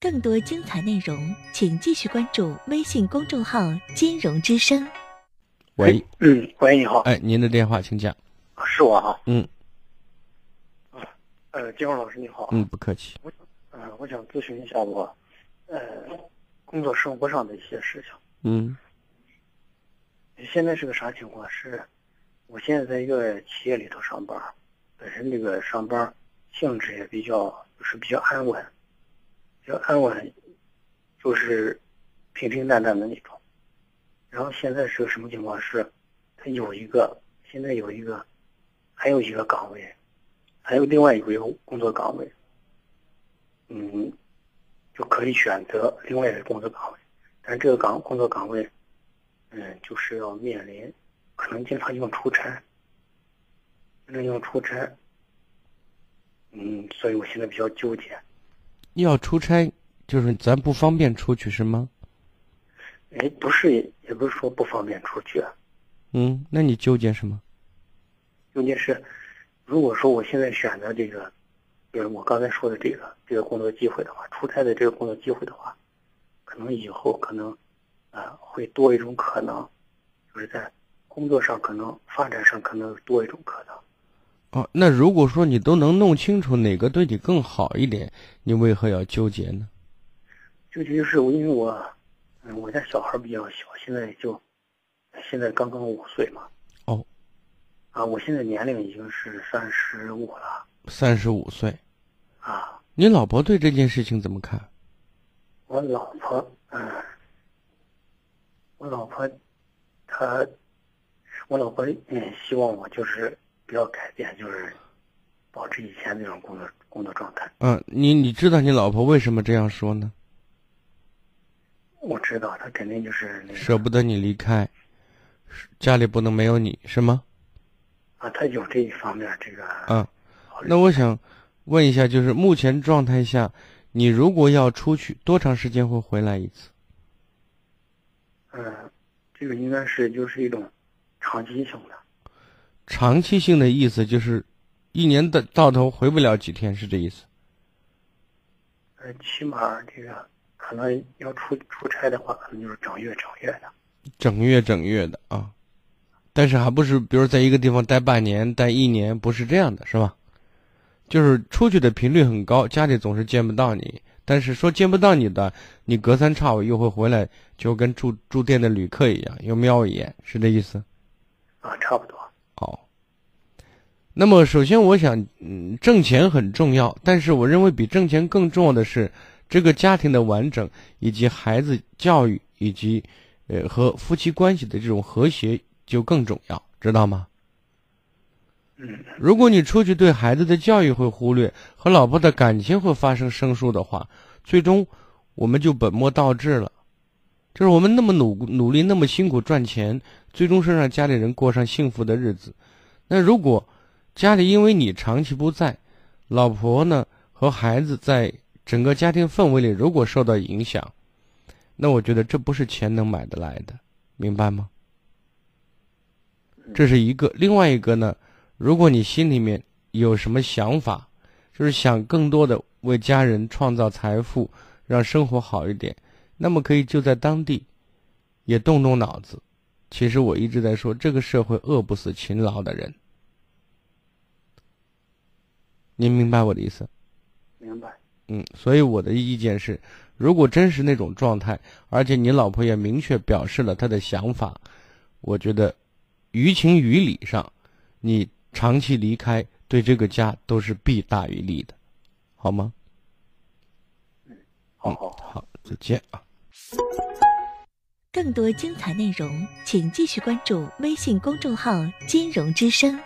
更多精彩内容，请继续关注微信公众号“金融之声”。喂，嗯，喂，你好，哎，您的电话请讲。是我哈。嗯呃，金荣老师你好。嗯，不客气。呃，我想咨询一下我，呃，工作生活上的一些事情。嗯现在是个啥情况？是，我现在在一个企业里头上班，本身这个上班性质也比较，是比较安稳，比较安稳，就是平平淡淡的那种。然后现在是个什么情况？是，他有一个，现在有一个，还有一个岗位，还有另外一个工作岗位，嗯，就可以选择另外一个工作岗位，但这个岗工作岗位。嗯，就是要面临，可能经常要出差，经常要出差。嗯，所以我现在比较纠结。要出差，就是咱不方便出去是吗？哎，不是，也不是说不方便出去。嗯，那你纠结什么？纠结是，如果说我现在选择这个，就是我刚才说的这个这个工作机会的话，出差的这个工作机会的话，可能以后可能。啊，会多一种可能，就是在工作上可能发展上可能多一种可能。哦，那如果说你都能弄清楚哪个对你更好一点，你为何要纠结呢？纠结就是因为我，嗯，我家小孩比较小，现在就现在刚刚五岁嘛。哦。啊，我现在年龄已经是三十五了。三十五岁。啊。你老婆对这件事情怎么看？我老婆，嗯。我老婆，她，我老婆也，希望我就是不要改变，就是保持以前那种工作工作状态。嗯，你你知道你老婆为什么这样说呢？我知道，她肯定就是那舍不得你离开，家里不能没有你是吗？啊，她有这一方面这个。嗯，那我想问一下，就是目前状态下，你如果要出去，多长时间会回来一次？嗯，这个应该是就是一种长期性的。长期性的意思就是，一年的到头回不了几天，是这意思。呃，起码这个可能要出出差的话，可能就是整月整月的。整月整月的啊，但是还不是，比如在一个地方待半年、待一年，不是这样的，是吧？就是出去的频率很高，家里总是见不到你。但是说见不到你的，你隔三差五又会回来，就跟住住店的旅客一样，又瞄一眼，是这意思？啊，差不多。那么首先，我想，嗯，挣钱很重要，但是我认为比挣钱更重要的是这个家庭的完整，以及孩子教育，以及呃和夫妻关系的这种和谐就更重要，知道吗？如果你出去对孩子的教育会忽略，和老婆的感情会发生生疏的话，最终我们就本末倒置了。就是我们那么努努力，那么辛苦赚钱，最终是让家里人过上幸福的日子。那如果家里因为你长期不在，老婆呢和孩子在整个家庭氛围里如果受到影响，那我觉得这不是钱能买得来的，明白吗？这是一个，另外一个呢？如果你心里面有什么想法，就是想更多的为家人创造财富，让生活好一点，那么可以就在当地，也动动脑子。其实我一直在说，这个社会饿不死勤劳的人。您明白我的意思？明白。嗯，所以我的意见是，如果真是那种状态，而且你老婆也明确表示了她的想法，我觉得，于情于理上，你。长期离开对这个家都是弊大于利的，好吗？嗯，好好好，再见啊！更多精彩内容，请继续关注微信公众号“金融之声”。